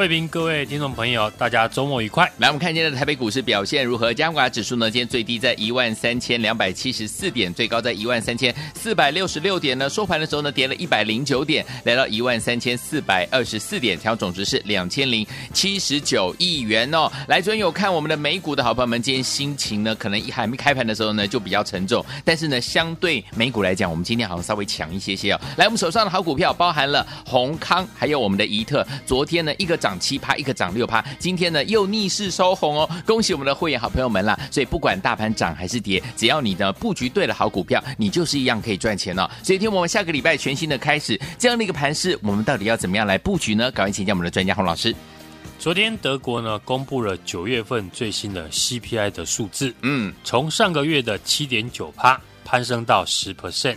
慧平，各位听众朋友，大家周末愉快。来，我们看今天的台北股市表现如何？加权指数呢？今天最低在一万三千两百七十四点，最高在一万三千四百六十六点呢。收盘的时候呢，跌了一百零九点，来到一万三千四百二十四点，调总值是两千零七十九亿元哦。来，昨天有看我们的美股的好朋友们，今天心情呢，可能一还没开盘的时候呢，就比较沉重。但是呢，相对美股来讲，我们今天好像稍微强一些些哦。来，我们手上的好股票包含了宏康，还有我们的宜特。昨天呢，一个涨七趴，一个涨。六趴，今天呢又逆势收红哦，恭喜我们的会员好朋友们啦！所以不管大盘涨还是跌，只要你的布局对了好股票，你就是一样可以赚钱哦。所以听我们下个礼拜全新的开始，这样的一个盘势，我们到底要怎么样来布局呢？赶快请教我们的专家洪老师。昨天德国呢公布了九月份最新的 CPI 的数字，嗯，从上个月的七点九趴攀升到十 percent，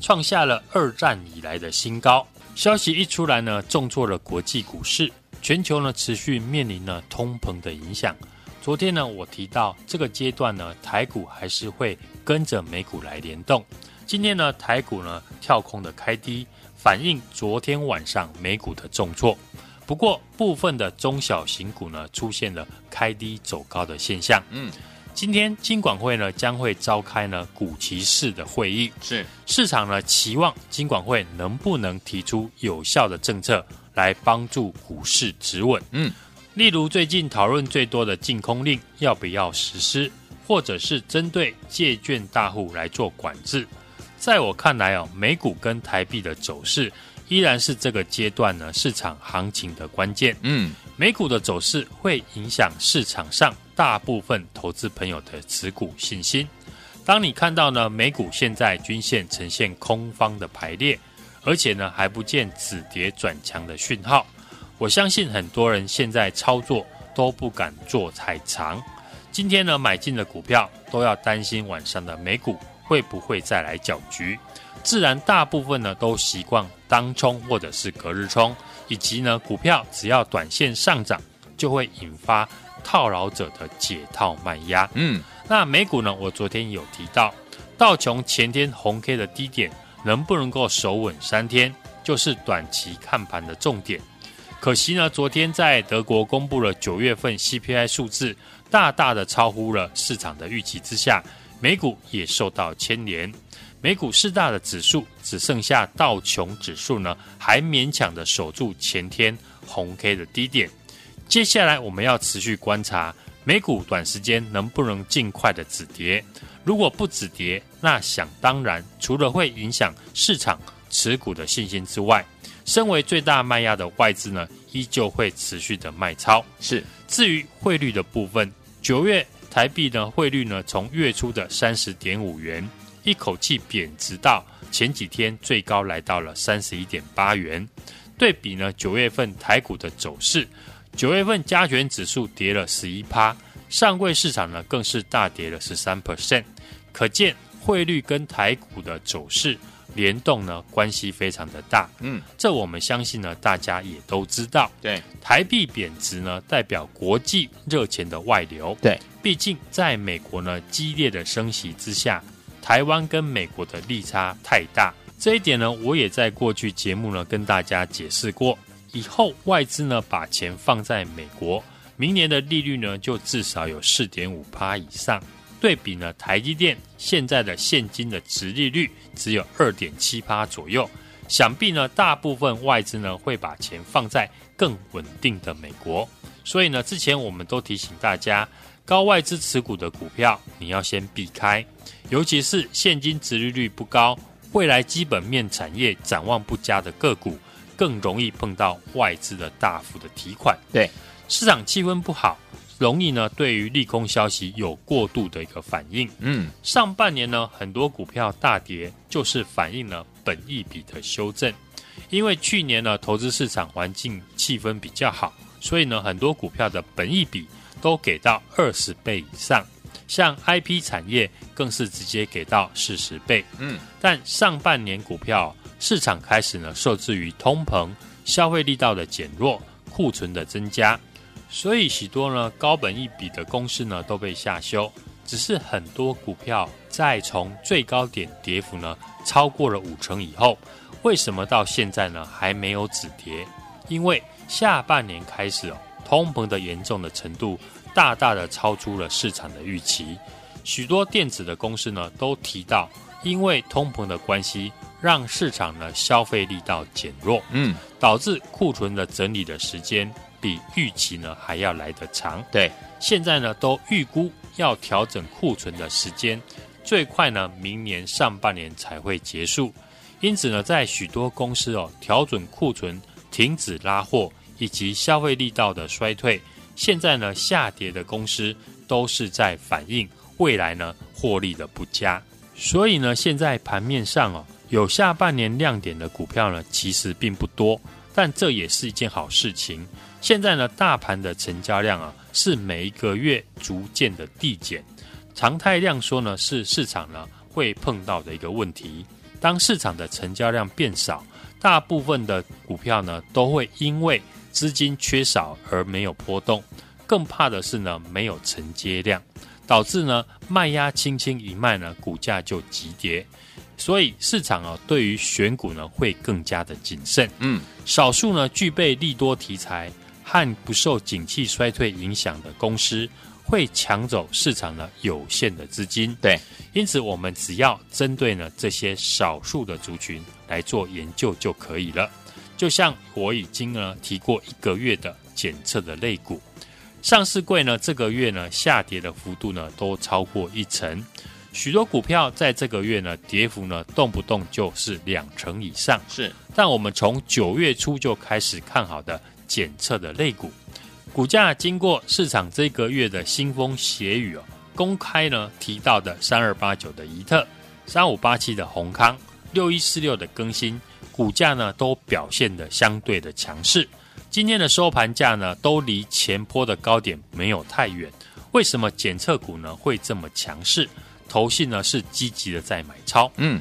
创下了二战以来的新高。消息一出来呢，重挫了国际股市。全球呢持续面临了通膨的影响。昨天呢，我提到这个阶段呢，台股还是会跟着美股来联动。今天呢，台股呢跳空的开低，反映昨天晚上美股的重挫。不过，部分的中小型股呢出现了开低走高的现象。嗯，今天金管会呢将会召开呢股期四的会议，是市场呢期望金管会能不能提出有效的政策。来帮助股市止稳。嗯，例如最近讨论最多的净空令要不要实施，或者是针对借券大户来做管制。在我看来哦，美股跟台币的走势依然是这个阶段呢市场行情的关键。嗯，美股的走势会影响市场上大部分投资朋友的持股信心。当你看到呢美股现在均线呈现空方的排列。而且呢，还不见止跌转强的讯号。我相信很多人现在操作都不敢做太长。今天呢，买进的股票都要担心晚上的美股会不会再来搅局。自然，大部分呢都习惯当冲或者是隔日冲，以及呢股票只要短线上涨，就会引发套牢者的解套卖压。嗯，那美股呢，我昨天有提到，道琼前天红 K 的低点。能不能够守稳三天，就是短期看盘的重点。可惜呢，昨天在德国公布了九月份 CPI 数字，大大的超乎了市场的预期之下，美股也受到牵连。美股四大的指数只剩下道琼指数呢，还勉强的守住前天红 K 的低点。接下来我们要持续观察美股短时间能不能尽快的止跌。如果不止跌，那想当然，除了会影响市场持股的信心之外，身为最大卖压的外资呢，依旧会持续的卖超。是，至于汇率的部分，九月台币呢汇率呢从月初的三十点五元，一口气贬值到前几天最高来到了三十一点八元。对比呢九月份台股的走势，九月份加权指数跌了十一趴，上柜市场呢更是大跌了十三 percent。可见汇率跟台股的走势联动呢，关系非常的大。嗯，这我们相信呢，大家也都知道。对，台币贬值呢，代表国际热钱的外流。对，毕竟在美国呢激烈的升息之下，台湾跟美国的利差太大。这一点呢，我也在过去节目呢跟大家解释过。以后外资呢把钱放在美国，明年的利率呢就至少有四点五趴以上。对比呢，台积电现在的现金的殖利率只有二点七趴左右，想必呢，大部分外资呢会把钱放在更稳定的美国。所以呢，之前我们都提醒大家，高外资持股的股票你要先避开，尤其是现金殖利率不高、未来基本面产业展望不佳的个股，更容易碰到外资的大幅的提款。对，市场气氛不好。容易呢对于利空消息有过度的一个反应。嗯，上半年呢很多股票大跌，就是反映了本益比的修正。因为去年呢投资市场环境气氛比较好，所以呢很多股票的本益比都给到二十倍以上。像 IP 产业更是直接给到四十倍，嗯，但上半年股票市场开始呢受制于通膨、消费力道的减弱、库存的增加，所以许多呢高本一笔的公司呢都被下修。只是很多股票在从最高点跌幅呢超过了五成以后，为什么到现在呢还没有止跌？因为下半年开始哦，通膨的严重的程度。大大的超出了市场的预期，许多电子的公司呢都提到，因为通膨的关系，让市场呢消费力道减弱，嗯，导致库存的整理的时间比预期呢还要来得长。对，现在呢都预估要调整库存的时间，最快呢明年上半年才会结束。因此呢，在许多公司哦调整库存、停止拉货以及消费力道的衰退。现在呢，下跌的公司都是在反映未来呢获利的不佳，所以呢，现在盘面上哦，有下半年亮点的股票呢，其实并不多，但这也是一件好事情。现在呢，大盘的成交量啊，是每一个月逐渐的递减，常态量缩呢，是市场呢会碰到的一个问题。当市场的成交量变少，大部分的股票呢，都会因为资金缺少而没有波动，更怕的是呢没有承接量，导致呢卖压轻轻一卖呢股价就急跌，所以市场啊对于选股呢会更加的谨慎。嗯，少数呢具备利多题材和不受景气衰退影响的公司会抢走市场呢有限的资金。对，因此我们只要针对呢这些少数的族群来做研究就可以了。就像我已经呢提过一个月的检测的类股，上市柜呢这个月呢下跌的幅度呢都超过一成，许多股票在这个月呢跌幅呢动不动就是两成以上。是，但我们从九月初就开始看好的检测的类股，股价经过市场这个月的腥风血雨哦，公开呢提到的三二八九的宜特、三五八七的宏康、六一四六的更新。股价呢都表现的相对的强势，今天的收盘价呢都离前波的高点没有太远。为什么检测股呢会这么强势？投信呢是积极的在买超。嗯，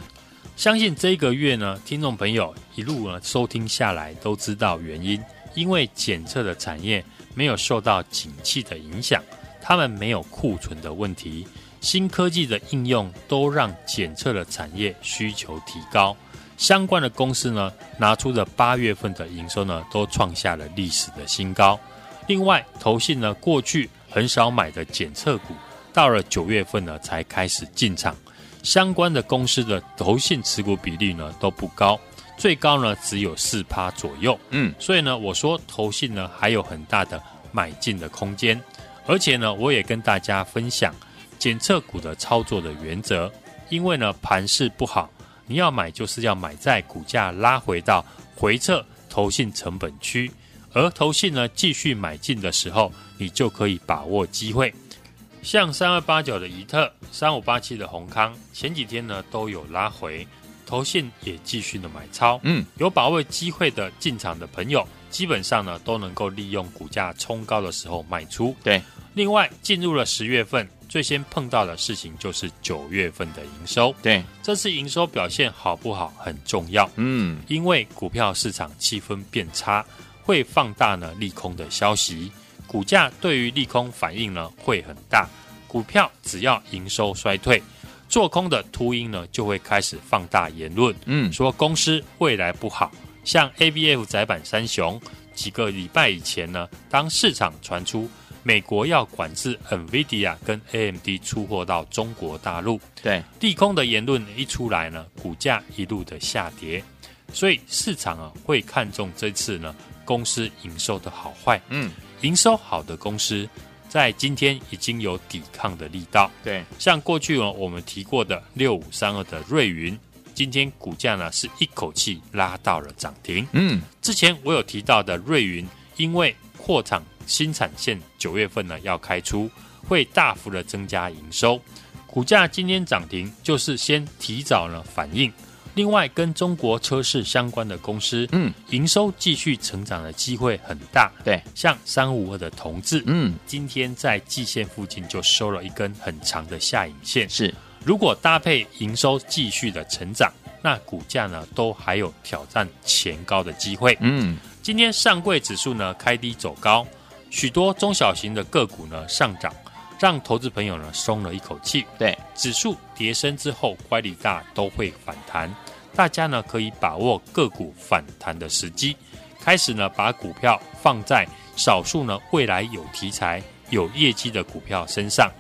相信这个月呢，听众朋友一路呢收听下来都知道原因，因为检测的产业没有受到景气的影响，他们没有库存的问题，新科技的应用都让检测的产业需求提高。相关的公司呢，拿出的八月份的营收呢，都创下了历史的新高。另外，投信呢过去很少买的检测股，到了九月份呢才开始进场。相关的公司的投信持股比例呢都不高，最高呢只有四趴左右。嗯，所以呢，我说投信呢还有很大的买进的空间。而且呢，我也跟大家分享检测股的操作的原则，因为呢盘势不好。你要买，就是要买在股价拉回到回撤投信成本区，而投信呢继续买进的时候，你就可以把握机会。像三二八九的怡特、三五八七的宏康，前几天呢都有拉回，投信也继续的买超。嗯，有把握机会的进场的朋友，基本上呢都能够利用股价冲高的时候卖出。对，另外进入了十月份。最先碰到的事情就是九月份的营收，对，这次营收表现好不好很重要，嗯，因为股票市场气氛变差，会放大呢利空的消息，股价对于利空反应呢会很大，股票只要营收衰退，做空的秃鹰呢就会开始放大言论，嗯，说公司未来不好，像 ABF 窄板三雄，几个礼拜以前呢，当市场传出。美国要管制 NVIDIA 跟 AMD 出货到中国大陆，对，利空的言论一出来呢，股价一路的下跌，所以市场啊会看重这次呢公司营收的好坏，嗯，营收好的公司在今天已经有抵抗的力道，对，像过去呢我们提过的六五三二的瑞云，今天股价呢是一口气拉到了涨停，嗯，之前我有提到的瑞云，因为扩厂新产线九月份呢要开出，会大幅的增加营收。股价今天涨停，就是先提早呢反应。另外，跟中国车市相关的公司，嗯，营收继续成长的机会很大。对，像三五二的同志，嗯，今天在季线附近就收了一根很长的下影线。是，如果搭配营收继续的成长，那股价呢都还有挑战前高的机会。嗯，今天上柜指数呢开低走高，许多中小型的个股呢上涨。让投资朋友呢松了一口气。对，指数跌升之后，乖离大都会反弹，大家呢可以把握个股反弹的时机，开始呢把股票放在少数呢未来有题材、有业绩的股票身上。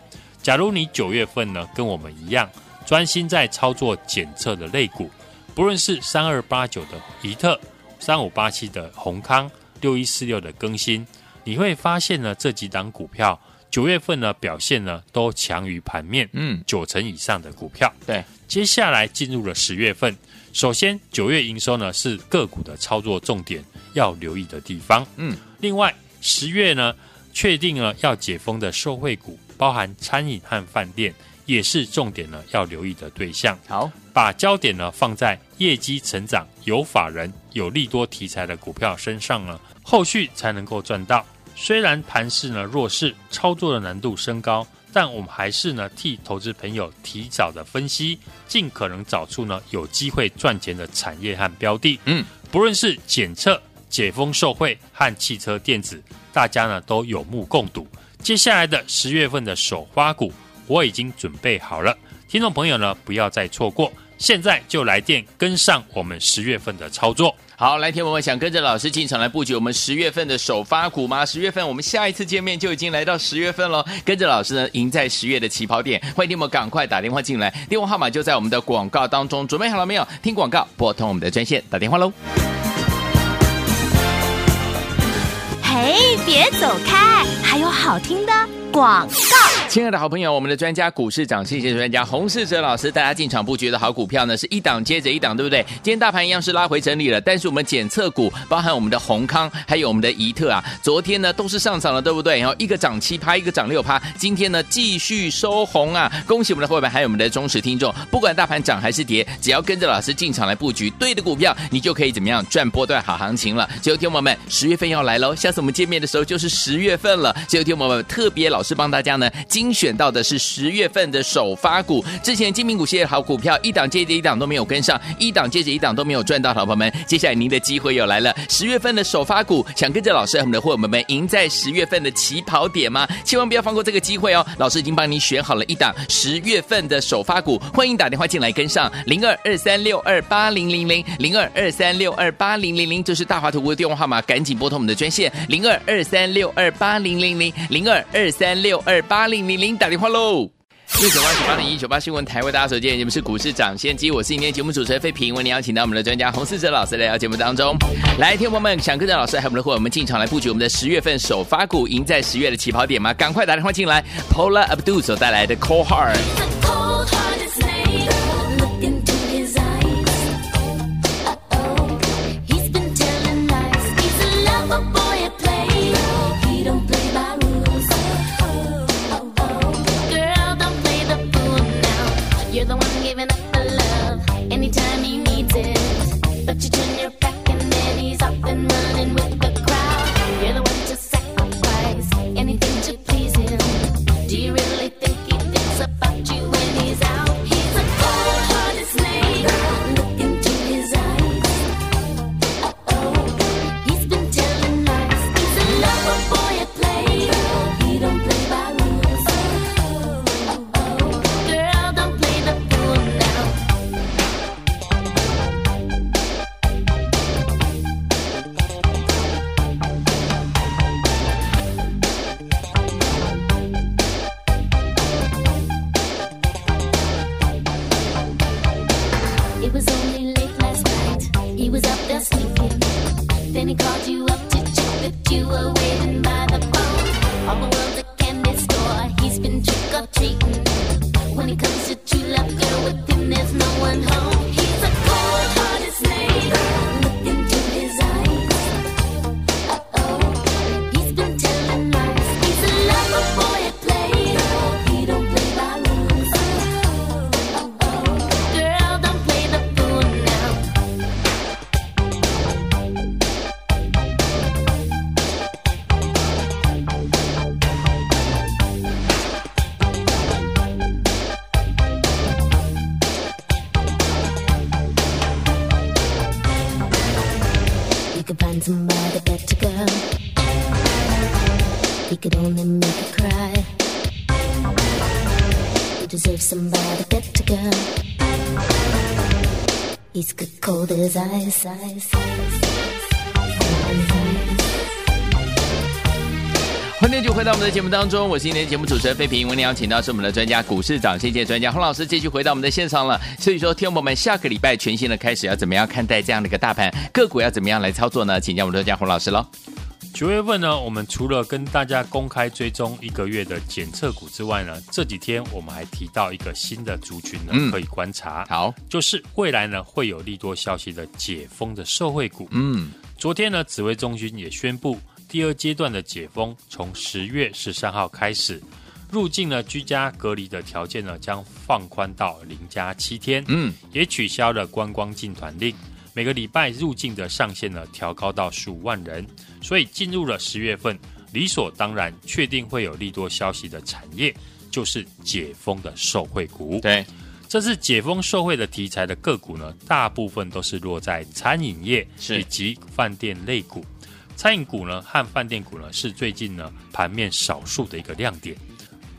假如你九月份呢跟我们一样，专心在操作检测的类股，不论是三二八九的怡特、三五八七的宏康、六一四六的更新，你会发现呢这几档股票。九月份呢表现呢都强于盘面，嗯，九成以上的股票。对，接下来进入了十月份，首先九月营收呢是个股的操作重点要留意的地方，嗯，另外十月呢确定了要解封的受惠股，包含餐饮和饭店，也是重点呢要留意的对象。好，把焦点呢放在业绩成长、有法人、有利多题材的股票身上呢，后续才能够赚到。虽然盘势呢弱势，操作的难度升高，但我们还是呢替投资朋友提早的分析，尽可能找出呢有机会赚钱的产业和标的。嗯，不论是检测、解封受惠和汽车电子，大家呢都有目共睹。接下来的十月份的首发股，我已经准备好了，听众朋友呢不要再错过，现在就来电跟上我们十月份的操作。好，来听我们想跟着老师进场来布局我们十月份的首发股吗？十月份我们下一次见面就已经来到十月份了，跟着老师呢，赢在十月的起跑点。欢迎听我们赶快打电话进来，电话号码就在我们的广告当中。准备好了没有？听广告，拨通我们的专线，打电话喽。嘿，别走开，还有好听的。广，亲爱的好朋友，我们的专家股市涨谢谢专家洪世哲老师，大家进场布局的好股票呢，是一档接着一档，对不对？今天大盘一样是拉回整理了，但是我们检测股，包含我们的宏康，还有我们的怡特啊，昨天呢都是上涨了，对不对？然后一个涨七趴，一个涨六趴，今天呢继续收红啊！恭喜我们的伙伴，还有我们的忠实听众，不管大盘涨还是跌，只要跟着老师进场来布局对的股票，你就可以怎么样赚波段好行情了。最后听我们，十月份要来喽，下次我们见面的时候就是十月份了。最后听我们特别老。是帮大家呢精选到的是十月份的首发股，之前精品股系列好股票一档接着一档都没有跟上，一档接着一档都没有赚到，好朋友们，接下来您的机会又来了。十月份的首发股，想跟着老师和我们的伙伴们赢在十月份的起跑点吗？千万不要放过这个机会哦！老师已经帮您选好了一档十月份的首发股，欢迎打电话进来跟上零二二三六二八零零零零二二三六二八零零零，这是大华图的电话号码，赶紧拨通我们的专线零二二三六二八零零零零二二三。六二八零零零打电话喽！六九八九八零一九八新闻台为大家所见，你们是股市涨先机，我是今天节目主持人费平，为您邀请到我们的专家洪思哲老师来到节目当中。来，听众朋友们，想跟着老师还有我们的伙伴们进场来布局我们的十月份首发股，赢在十月的起跑点吗？赶快打电话进来！Pola Abdul 所带来的 Cold Heart。but you junior you were waving by deserve somebody get to go He's good cold as ice, ice, 欢迎继续回到我们的节目当中，我是今天节目主持人费平。为您邀请到是我们的专家股市长，谢谢专家洪老师，继续回到我们的现场了。所以说，听众朋友们，下个礼拜全新的开始，要怎么样看待这样的一个大盘个股，要怎么样来操作呢？请教我们的专家洪老师喽。九月份呢，我们除了跟大家公开追踪一个月的检测股之外呢，这几天我们还提到一个新的族群呢，嗯、可以观察。好，就是未来呢会有利多消息的解封的社会股。嗯，昨天呢，指挥中心也宣布。第二阶段的解封从十月十三号开始，入境呢居家隔离的条件呢将放宽到零加七天，嗯，也取消了观光进团令，每个礼拜入境的上限呢调高到十五万人，所以进入了十月份，理所当然确定会有利多消息的产业就是解封的受惠股。对，这次解封受惠的题材的个股呢，大部分都是落在餐饮业以及饭店类股。餐饮股呢和饭店股呢是最近呢盘面少数的一个亮点。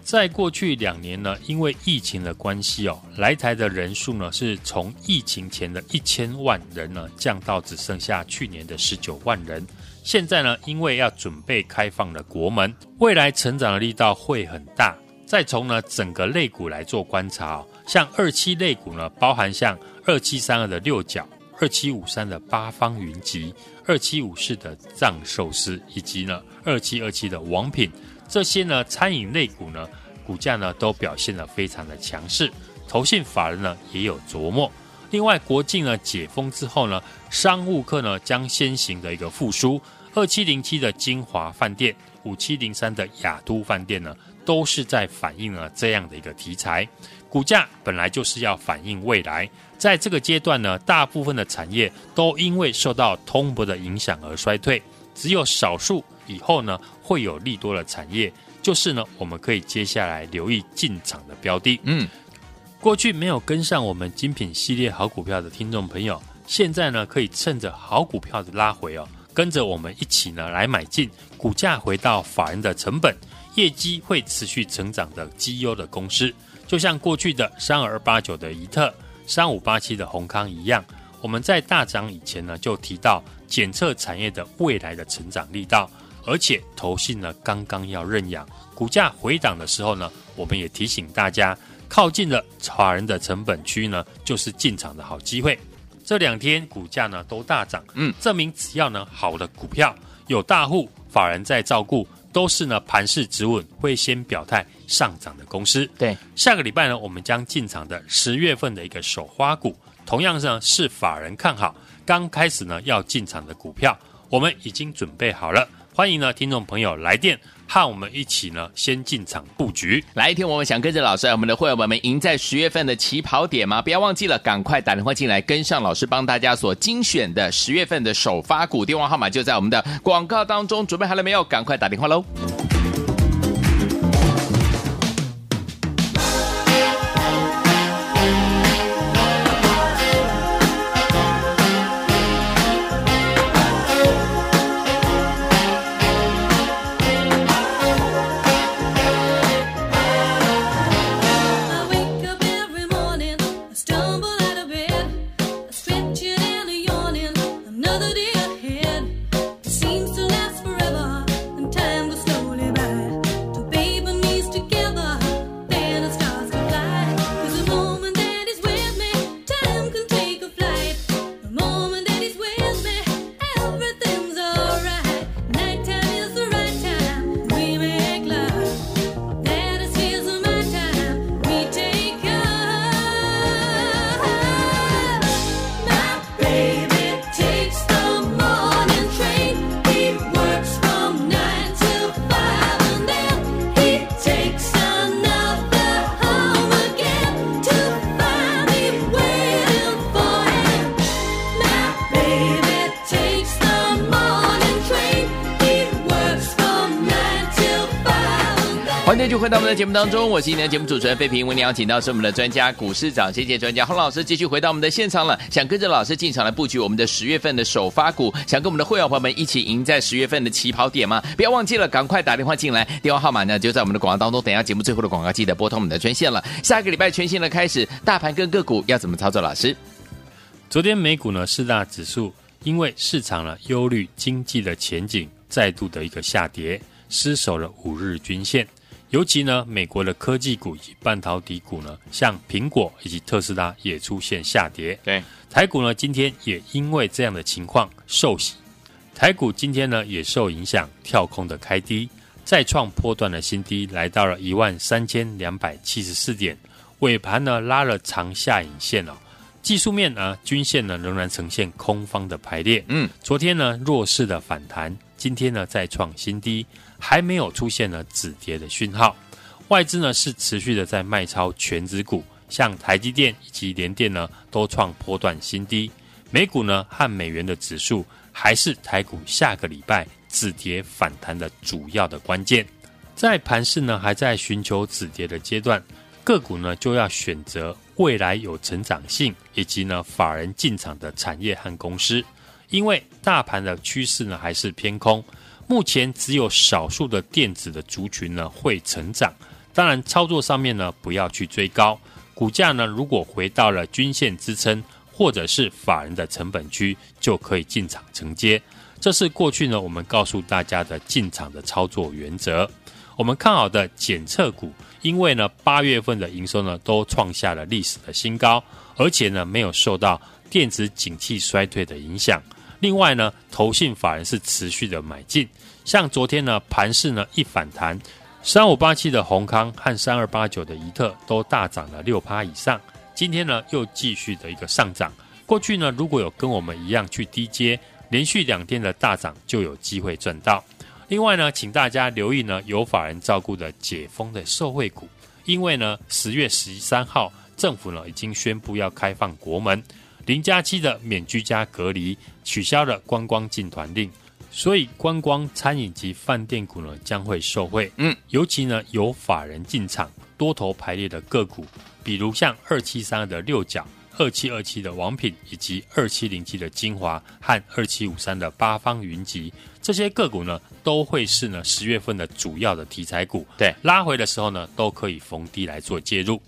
在过去两年呢，因为疫情的关系哦，来台的人数呢是从疫情前的一千万人呢降到只剩下去年的十九万人。现在呢，因为要准备开放了国门，未来成长的力道会很大。再从呢整个类股来做观察哦，像二七类股呢，包含像二七三二的六角。二七五三的八方云集，二七五四的藏寿司，以及呢二七二七的王品，这些呢餐饮类股呢股价呢都表现得非常的强势，投信法人呢也有琢磨。另外国境呢解封之后呢，商务客呢将先行的一个复苏，二七零七的晶华饭店，五七零三的亚都饭店呢都是在反映了这样的一个题材，股价本来就是要反映未来。在这个阶段呢，大部分的产业都因为受到通膨的影响而衰退，只有少数以后呢会有利多的产业，就是呢我们可以接下来留意进场的标的。嗯，过去没有跟上我们精品系列好股票的听众朋友，现在呢可以趁着好股票的拉回哦，跟着我们一起呢来买进，股价回到法人的成本，业绩会持续成长的绩优的公司，就像过去的三二八九的怡特。三五八七的宏康一样，我们在大涨以前呢就提到检测产业的未来的成长力道，而且投信呢刚刚要认养，股价回档的时候呢，我们也提醒大家，靠近了法人的成本区呢，就是进场的好机会。这两天股价呢都大涨，嗯，证明只要呢好的股票有大户法人在照顾。都是呢盘势止稳，会先表态上涨的公司。对，下个礼拜呢，我们将进场的十月份的一个首花股，同样呢是法人看好，刚开始呢要进场的股票，我们已经准备好了。欢迎呢，听众朋友来电，和我们一起呢，先进场布局。来一天，我们想跟着老师，我们的会员们赢在十月份的起跑点吗？不要忘记了，赶快打电话进来，跟上老师帮大家所精选的十月份的首发股，电话号码就在我们的广告当中。准备好了没有？赶快打电话喽！回到我们的节目当中，我是今天的节目主持人费平，为您邀请到是我们的专家股市长，谢谢专家洪老师，继续回到我们的现场了。想跟着老师进场来布局我们的十月份的首发股，想跟我们的会员朋友们一起赢在十月份的起跑点吗？不要忘记了，赶快打电话进来，电话号码呢就在我们的广告当中。等一下节目最后的广告，记得拨通我们的专线了。下个礼拜全新的开始，大盘跟个股要怎么操作？老师，昨天美股呢四大指数因为市场呢忧虑经济的前景，再度的一个下跌。失守了五日均线，尤其呢，美国的科技股以及半导体股呢，像苹果以及特斯拉也出现下跌。对，台股呢今天也因为这样的情况受洗，台股今天呢也受影响跳空的开低，再创波段的新低，来到了一万三千两百七十四点，尾盘呢拉了长下影线哦。技术面呢，均线呢仍然呈现空方的排列。嗯，昨天呢弱势的反弹，今天呢再创新低。还没有出现呢止跌的讯号，外资呢是持续的在卖超全指股，像台积电以及联电呢都创波段新低。美股呢和美元的指数还是台股下个礼拜止跌反弹的主要的关键。在盘市呢还在寻求止跌的阶段，个股呢就要选择未来有成长性以及呢法人进场的产业和公司，因为大盘的趋势呢还是偏空。目前只有少数的电子的族群呢会成长，当然操作上面呢不要去追高，股价呢如果回到了均线支撑或者是法人的成本区，就可以进场承接。这是过去呢我们告诉大家的进场的操作原则。我们看好的检测股，因为呢八月份的营收呢都创下了历史的新高，而且呢没有受到电子景气衰退的影响。另外呢，投信法人是持续的买进，像昨天呢，盘势呢一反弹，三五八七的宏康和三二八九的宜特都大涨了六趴以上。今天呢又继续的一个上涨。过去呢，如果有跟我们一样去低接，连续两天的大涨，就有机会赚到。另外呢，请大家留意呢，有法人照顾的解封的受惠股，因为呢，十月十三号政府呢已经宣布要开放国门。零加七的免居家隔离，取消了观光进团令，所以观光、餐饮及饭店股呢将会受惠。嗯，尤其呢有法人进场多头排列的个股，比如像二七三二的六角、二七二七的王品，以及二七零七的精华和二七五三的八方云集，这些个股呢都会是呢十月份的主要的题材股。对，拉回的时候呢都可以逢低来做介入。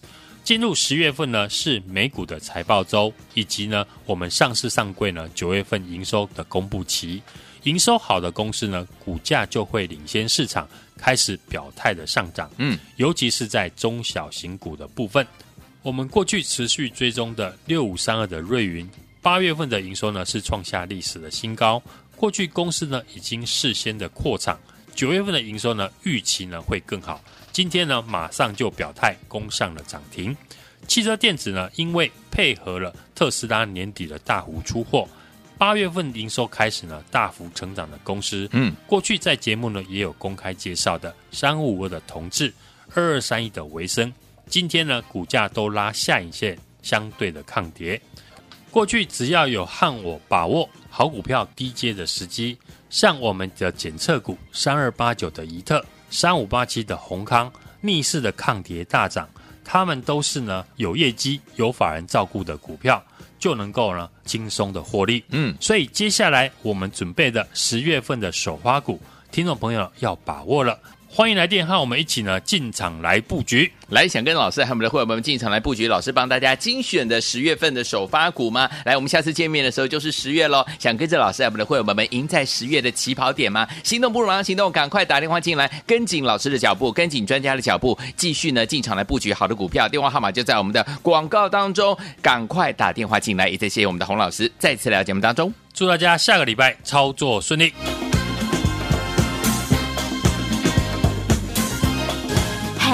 进入十月份呢，是美股的财报周，以及呢我们上市上柜呢九月份营收的公布期。营收好的公司呢，股价就会领先市场，开始表态的上涨。嗯，尤其是在中小型股的部分，我们过去持续追踪的六五三二的瑞云，八月份的营收呢是创下历史的新高。过去公司呢已经事先的扩产，九月份的营收呢预期呢会更好。今天呢，马上就表态攻上了涨停。汽车电子呢，因为配合了特斯拉年底的大幅出货，八月份营收开始呢大幅成长的公司，嗯，过去在节目呢也有公开介绍的三五五二的同志，二二三一的维生，今天呢股价都拉下影线，相对的抗跌。过去只要有和我把握好股票低阶的时机，像我们的检测股三二八九的宜特。三五八七的宏康逆势的抗跌大涨，他们都是呢有业绩、有法人照顾的股票，就能够呢轻松的获利。嗯，所以接下来我们准备的十月份的首发股，听众朋友要把握了。欢迎来电和我们一起呢进场来布局，来想跟老师和我们的会员们进场来布局，老师帮大家精选的十月份的首发股吗？来，我们下次见面的时候就是十月喽。想跟着老师和我们的会员们赢在十月的起跑点吗？心动不如马上行动，赶快打电话进来，跟紧老师的脚步，跟紧专家的脚步，继续呢进场来布局好的股票。电话号码就在我们的广告当中，赶快打电话进来。也再谢谢我们的洪老师再次来到节目当中，祝大家下个礼拜操作顺利。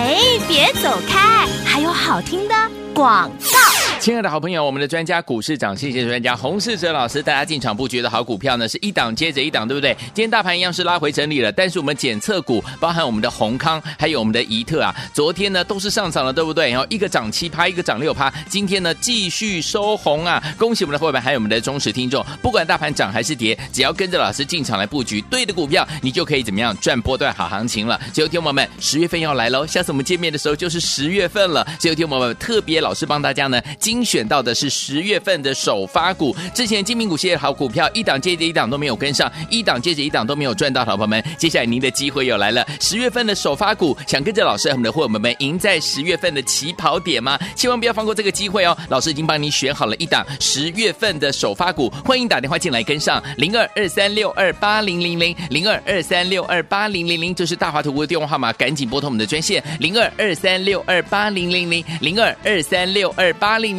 哎，别走开！还有好听的广告。亲爱的好朋友，我们的专家股市涨，谢谢专家洪世哲老师，大家进场布局的好股票呢，是一档接着一档，对不对？今天大盘一样是拉回整理了，但是我们检测股，包含我们的宏康，还有我们的怡特啊，昨天呢都是上涨了，对不对？然后一个涨七趴，一个涨六趴，今天呢继续收红啊！恭喜我们的伙伴，还有我们的忠实听众，不管大盘涨还是跌，只要跟着老师进场来布局对的股票，你就可以怎么样赚波段好行情了。最后听友们，十月份要来喽，下次我们见面的时候就是十月份了。最后听友们，特别老师帮大家呢精选到的是十月份的首发股，之前精明股系列好股票一档接着一档都没有跟上，一档接着一档都没有赚到，好朋友们，接下来您的机会又来了。十月份的首发股，想跟着老师和我们的伙伴们赢在十月份的起跑点吗？千万不要放过这个机会哦！老师已经帮您选好了一档十月份的首发股，欢迎打电话进来跟上零二二三六二八零零零零二二三六二八零零零，这是大华图的电话号码，赶紧拨通我们的专线零二二三六二八零零零零二二三六二八零